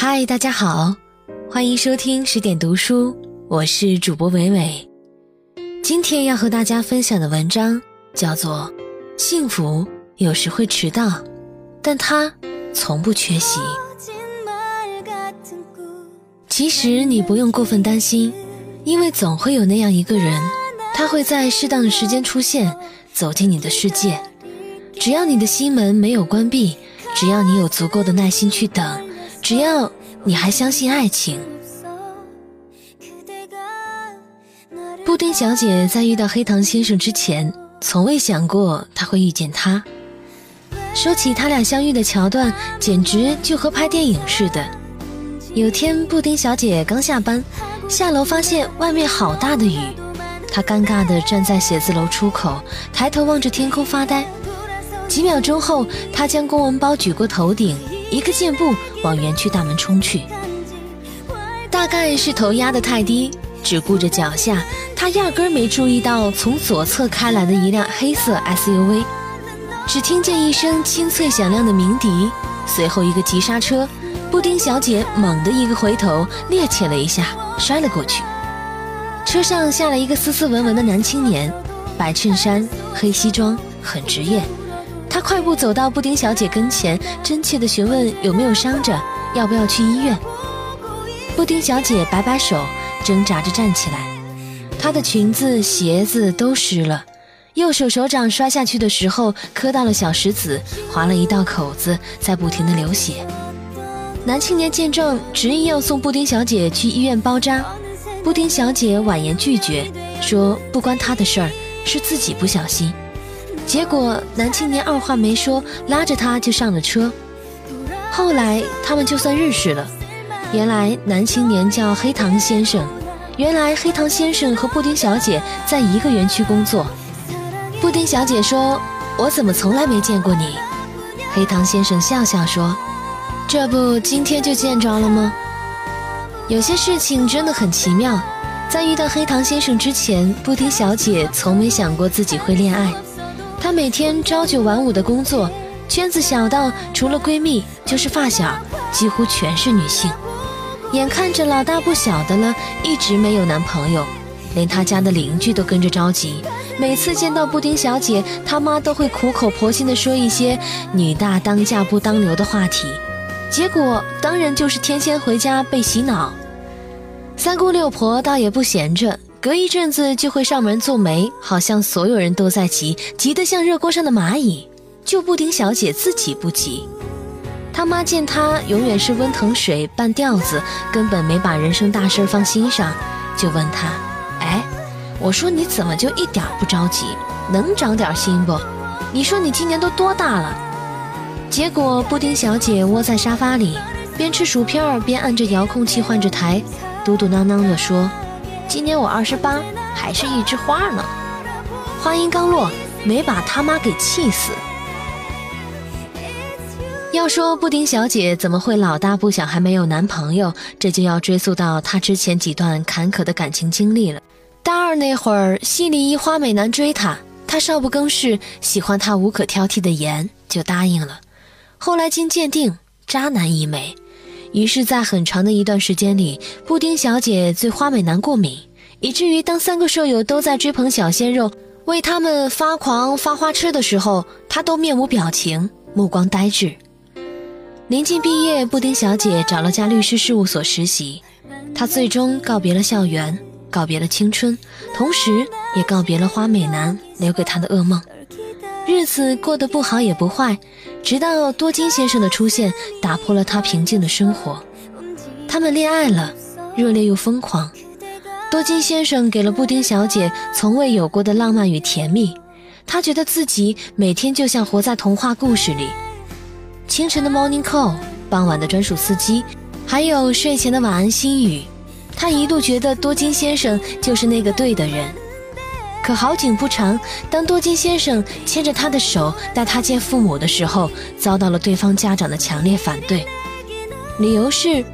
嗨，大家好，欢迎收听十点读书，我是主播伟伟。今天要和大家分享的文章叫做《幸福有时会迟到，但它从不缺席》。其实你不用过分担心，因为总会有那样一个人，他会在适当的时间出现，走进你的世界。只要你的心门没有关闭，只要你有足够的耐心去等。只要你还相信爱情，布丁小姐在遇到黑糖先生之前，从未想过他会遇见他。说起他俩相遇的桥段，简直就和拍电影似的。有天，布丁小姐刚下班，下楼发现外面好大的雨，她尴尬地站在写字楼出口，抬头望着天空发呆。几秒钟后，她将公文包举过头顶。一个箭步往园区大门冲去，大概是头压得太低，只顾着脚下，他压根没注意到从左侧开来的一辆黑色 SUV。只听见一声清脆响亮的鸣笛，随后一个急刹车，布丁小姐猛地一个回头，趔趄了一下，摔了过去。车上下来一个斯斯文文的男青年，白衬衫、黑西装，很职业。他快步走到布丁小姐跟前，真切地询问有没有伤着，要不要去医院。布丁小姐摆摆手，挣扎着站起来。她的裙子、鞋子都湿了，右手手掌摔下去的时候磕到了小石子，划了一道口子，在不停地流血。男青年见状，执意要送布丁小姐去医院包扎。布丁小姐婉言拒绝，说不关他的事儿，是自己不小心。结果，男青年二话没说，拉着他就上了车。后来，他们就算认识了。原来，男青年叫黑糖先生。原来，黑糖先生和布丁小姐在一个园区工作。布丁小姐说：“我怎么从来没见过你？”黑糖先生笑笑说：“这不，今天就见着了吗？”有些事情真的很奇妙。在遇到黑糖先生之前，布丁小姐从没想过自己会恋爱。她每天朝九晚五的工作，圈子小到除了闺蜜就是发小，几乎全是女性。眼看着老大不小的了，一直没有男朋友，连他家的邻居都跟着着急。每次见到布丁小姐，他妈都会苦口婆心地说一些“女大当嫁不当留”的话题，结果当然就是天天回家被洗脑。三姑六婆倒也不闲着。隔一阵子就会上门做媒，好像所有人都在急，急得像热锅上的蚂蚁，就布丁小姐自己不急。他妈见她永远是温腾水半吊子，根本没把人生大事放心上，就问她：“哎，我说你怎么就一点不着急？能长点心不？你说你今年都多大了？”结果布丁小姐窝在沙发里，边吃薯片边按着遥控器换着台，嘟嘟囔囔地说。今年我二十八，还是一枝花呢。话音刚落，没把他妈给气死。要说布丁小姐怎么会老大不小还没有男朋友，这就要追溯到她之前几段坎坷的感情经历了。大二那会儿，系里一花美男追她，她少不更事，喜欢他无可挑剔的颜，就答应了。后来经鉴定，渣男一枚。于是，在很长的一段时间里，布丁小姐对花美男过敏，以至于当三个舍友都在追捧小鲜肉，为他们发狂发花痴的时候，她都面无表情，目光呆滞。临近毕业，布丁小姐找了家律师事务所实习，她最终告别了校园，告别了青春，同时也告别了花美男留给她的噩梦。日子过得不好也不坏，直到多金先生的出现打破了他平静的生活。他们恋爱了，热烈又疯狂。多金先生给了布丁小姐从未有过的浪漫与甜蜜，他觉得自己每天就像活在童话故事里。清晨的 morning call，傍晚的专属司机，还有睡前的晚安心语，他一度觉得多金先生就是那个对的人。可好景不长，当多金先生牵着她的手带她见父母的时候，遭到了对方家长的强烈反对。理由是，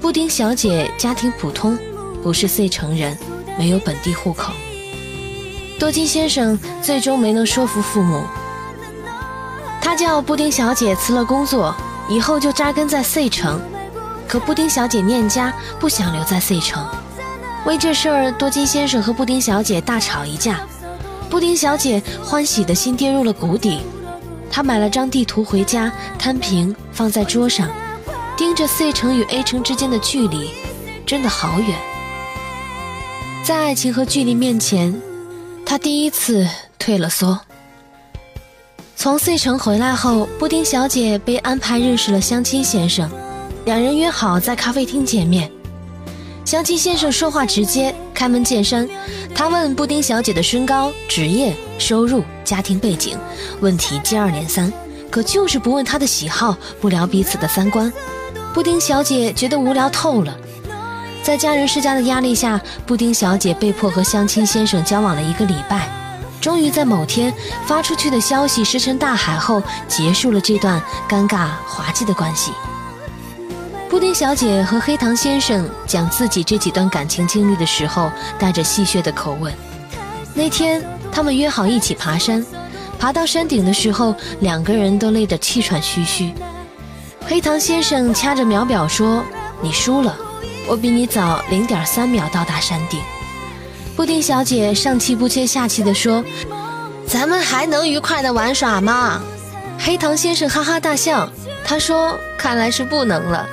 布丁小姐家庭普通，不是 C 城人，没有本地户口。多金先生最终没能说服父母，他叫布丁小姐辞了工作，以后就扎根在 C 城。可布丁小姐念家，不想留在 C 城。为这事儿，多金先生和布丁小姐大吵一架。布丁小姐欢喜的心跌入了谷底。她买了张地图回家，摊平放在桌上，盯着 C 城与 A 城之间的距离，真的好远。在爱情和距离面前，她第一次退了缩。从 C 城回来后，布丁小姐被安排认识了相亲先生，两人约好在咖啡厅见面。相亲先生说话直接，开门见山。他问布丁小姐的身高、职业、收入、家庭背景，问题接二连三，可就是不问她的喜好，不聊彼此的三观。布丁小姐觉得无聊透了，在家人施加的压力下，布丁小姐被迫和相亲先生交往了一个礼拜。终于在某天发出去的消息石沉大海后，结束了这段尴尬滑稽的关系。布丁小姐和黑糖先生讲自己这几段感情经历的时候，带着戏谑的口吻。那天他们约好一起爬山，爬到山顶的时候，两个人都累得气喘吁吁。黑糖先生掐着秒表说：“你输了，我比你早零点三秒到达山顶。”布丁小姐上气不接下气地说：“咱们还能愉快的玩耍吗？”黑糖先生哈哈大笑，他说：“看来是不能了。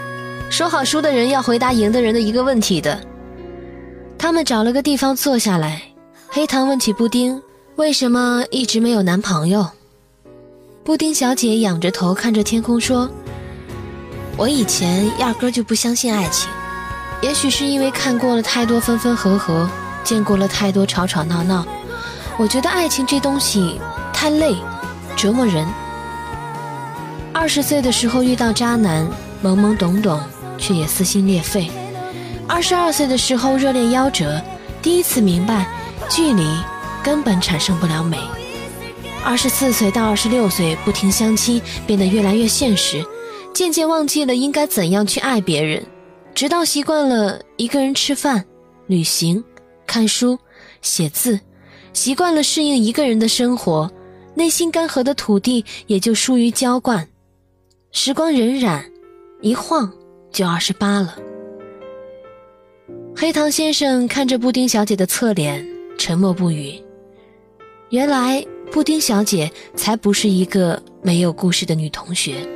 说好输的人要回答赢的人的一个问题的。”他们找了个地方坐下来，黑糖问起布丁：“为什么一直没有男朋友？”布丁小姐仰着头看着天空说：“我以前压根就不相信爱情，也许是因为看过了太多分分合合。”见过了太多吵吵闹闹，我觉得爱情这东西太累，折磨人。二十岁的时候遇到渣男，懵懵懂懂，却也撕心裂肺。二十二岁的时候热恋夭折，第一次明白，距离根本产生不了美。二十四岁到二十六岁不停相亲，变得越来越现实，渐渐忘记了应该怎样去爱别人，直到习惯了一个人吃饭、旅行。看书、写字，习惯了适应一个人的生活，内心干涸的土地也就疏于浇灌。时光荏苒，一晃就二十八了。黑糖先生看着布丁小姐的侧脸，沉默不语。原来布丁小姐才不是一个没有故事的女同学。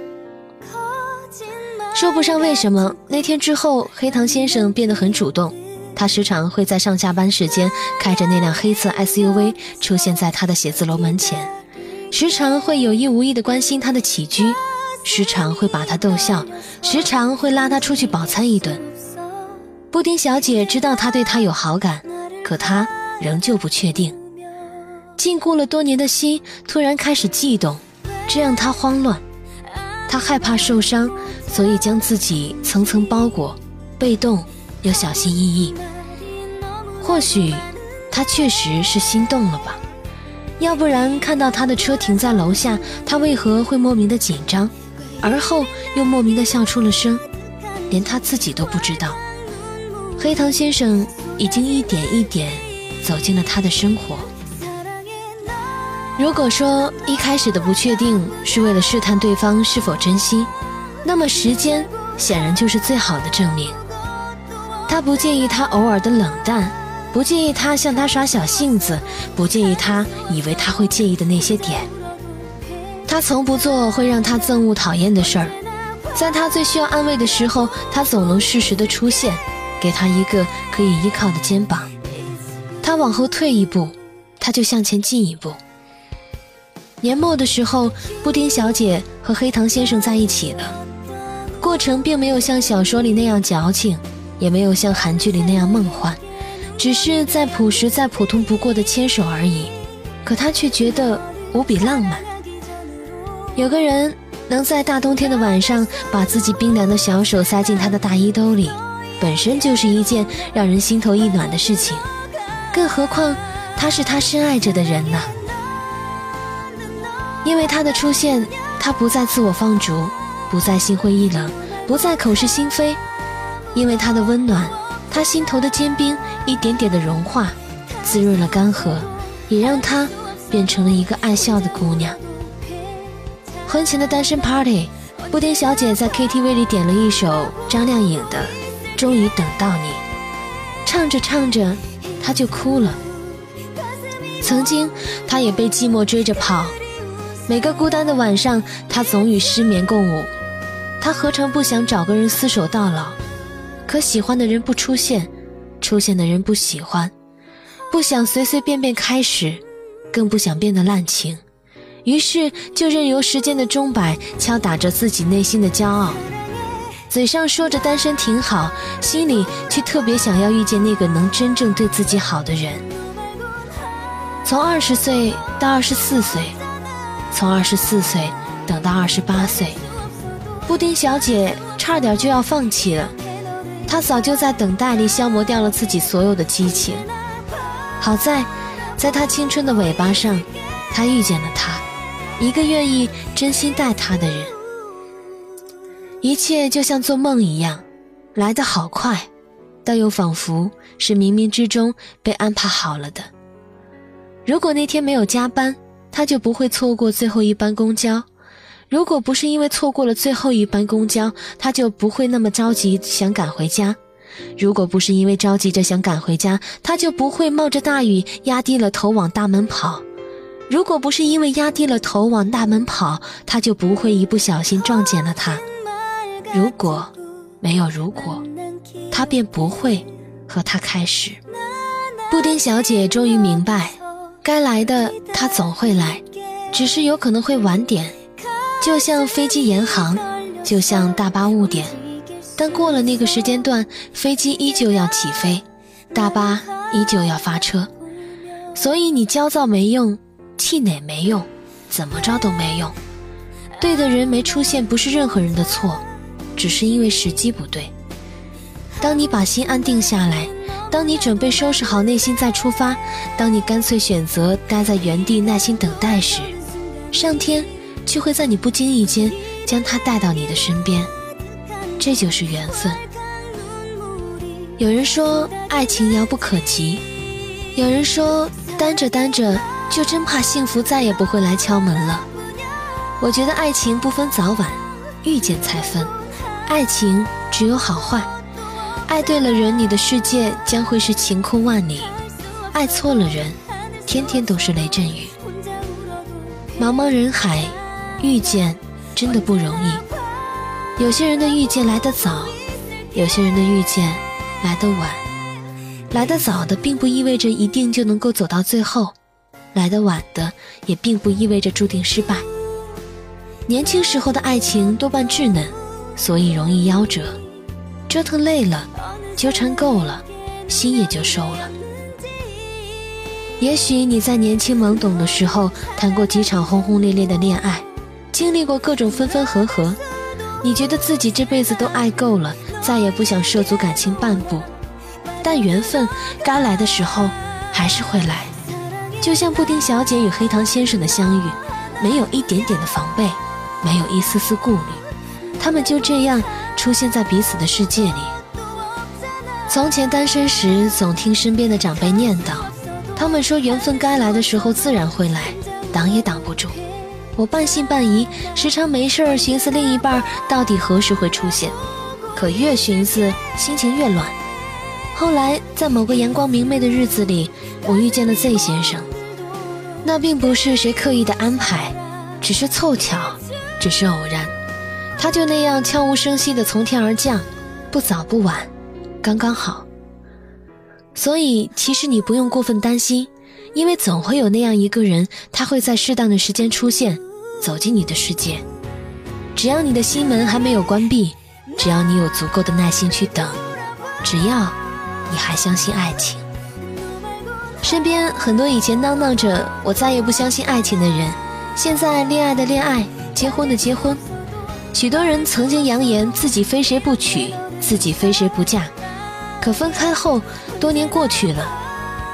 说不上为什么，那天之后，黑糖先生变得很主动。他时常会在上下班时间开着那辆黑色 SUV 出现在他的写字楼门前，时常会有意无意的关心他的起居，时常会把他逗笑，时常会拉他出去饱餐一顿。布丁小姐知道他对她有好感，可她仍旧不确定。禁锢了多年的心突然开始悸动，这让她慌乱。她害怕受伤，所以将自己层层包裹，被动又小心翼翼。或许，他确实是心动了吧？要不然看到他的车停在楼下，他为何会莫名的紧张，而后又莫名的笑出了声，连他自己都不知道。黑糖先生已经一点一点走进了他的生活。如果说一开始的不确定是为了试探对方是否真心，那么时间显然就是最好的证明。他不介意他偶尔的冷淡。不介意他向他耍小性子，不介意他以为他会介意的那些点。他从不做会让他憎恶讨厌的事儿，在他最需要安慰的时候，他总能适时的出现，给他一个可以依靠的肩膀。他往后退一步，他就向前进一步。年末的时候，布丁小姐和黑糖先生在一起了，过程并没有像小说里那样矫情，也没有像韩剧里那样梦幻。只是再朴实、再普通不过的牵手而已，可他却觉得无比浪漫。有个人能在大冬天的晚上把自己冰凉的小手塞进他的大衣兜里，本身就是一件让人心头一暖的事情，更何况他是他深爱着的人呢？因为他的出现，他不再自我放逐，不再心灰意冷，不再口是心非。因为他的温暖。他心头的坚冰一点点的融化，滋润了干涸，也让他变成了一个爱笑的姑娘。婚前的单身 party，布丁小姐在 KTV 里点了一首张靓颖的《终于等到你》，唱着唱着，她就哭了。曾经，她也被寂寞追着跑，每个孤单的晚上，她总与失眠共舞。她何尝不想找个人厮守到老？可喜欢的人不出现，出现的人不喜欢，不想随随便便开始，更不想变得滥情。于是就任由时间的钟摆敲打着自己内心的骄傲，嘴上说着单身挺好，心里却特别想要遇见那个能真正对自己好的人。从二十岁到二十四岁，从二十四岁等到二十八岁，布丁小姐差点就要放弃了。她早就在等待里消磨掉了自己所有的激情。好在，在她青春的尾巴上，她遇见了他。一个愿意真心待他的人，一切就像做梦一样，来得好快，但又仿佛是冥冥之中被安排好了的。如果那天没有加班，他就不会错过最后一班公交；如果不是因为错过了最后一班公交，他就不会那么着急想赶回家；如果不是因为着急着想赶回家，他就不会冒着大雨压低了头往大门跑。如果不是因为压低了头往大门跑，他就不会一不小心撞见了他。如果没有如果，他便不会和他开始。布丁小姐终于明白，该来的他总会来，只是有可能会晚点。就像飞机延航，就像大巴误点，但过了那个时间段，飞机依旧要起飞，大巴依旧要发车。所以你焦躁没用。气馁没用，怎么着都没用。对的人没出现，不是任何人的错，只是因为时机不对。当你把心安定下来，当你准备收拾好内心再出发，当你干脆选择待在原地耐心等待时，上天就会在你不经意间将他带到你的身边。这就是缘分。有人说爱情遥不可及，有人说单着单着。就真怕幸福再也不会来敲门了。我觉得爱情不分早晚，遇见才分。爱情只有好坏，爱对了人，你的世界将会是晴空万里；爱错了人，天天都是雷阵雨。茫茫人海，遇见真的不容易。有些人的遇见来得早，有些人的遇见来得晚。来得早的，并不意味着一定就能够走到最后。来得晚的，也并不意味着注定失败。年轻时候的爱情多半稚嫩，所以容易夭折。折腾累了，纠缠够了，心也就收了。也许你在年轻懵懂的时候谈过几场轰轰烈烈的恋爱，经历过各种分分合合，你觉得自己这辈子都爱够了，再也不想涉足感情半步。但缘分该来的时候，还是会来。就像布丁小姐与黑糖先生的相遇，没有一点点的防备，没有一丝丝顾虑，他们就这样出现在彼此的世界里。从前单身时，总听身边的长辈念叨，他们说缘分该来的时候自然会来，挡也挡不住。我半信半疑，时常没事儿寻思另一半到底何时会出现，可越寻思心情越乱。后来在某个阳光明媚的日子里，我遇见了 Z 先生。那并不是谁刻意的安排，只是凑巧，只是偶然，他就那样悄无声息的从天而降，不早不晚，刚刚好。所以其实你不用过分担心，因为总会有那样一个人，他会在适当的时间出现，走进你的世界。只要你的心门还没有关闭，只要你有足够的耐心去等，只要你还相信爱情。身边很多以前嚷嚷着“我再也不相信爱情”的人，现在恋爱的恋爱，结婚的结婚。许多人曾经扬言自己非谁不娶，自己非谁不嫁，可分开后，多年过去了，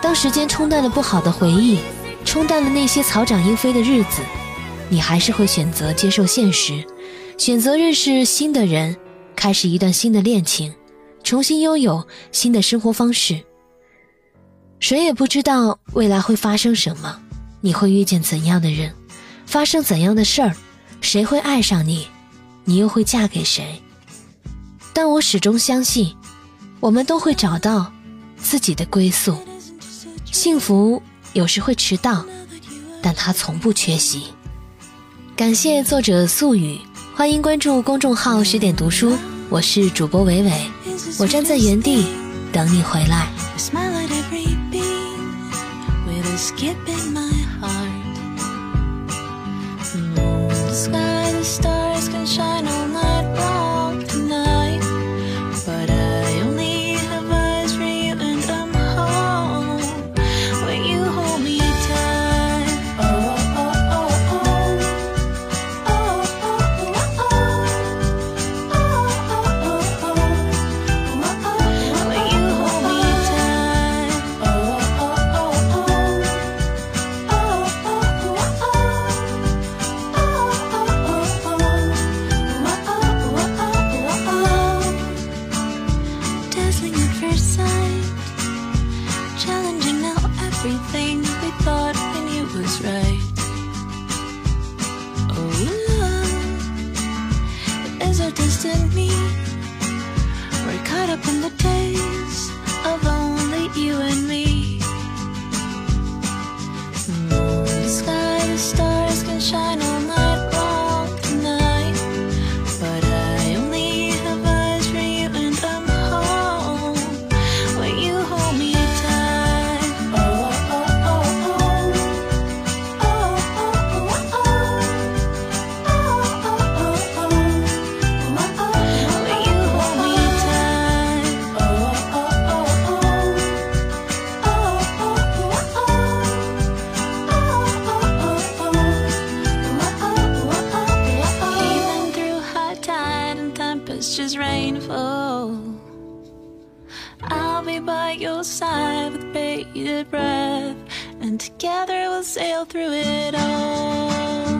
当时间冲淡了不好的回忆，冲淡了那些草长莺飞的日子，你还是会选择接受现实，选择认识新的人，开始一段新的恋情，重新拥有新的生活方式。谁也不知道未来会发生什么，你会遇见怎样的人，发生怎样的事儿，谁会爱上你，你又会嫁给谁？但我始终相信，我们都会找到自己的归宿。幸福有时会迟到，但它从不缺席。感谢作者素雨，欢迎关注公众号“十点读书”，我是主播伟伟，我站在原地等你回来。Bated breath, and together we'll sail through it all.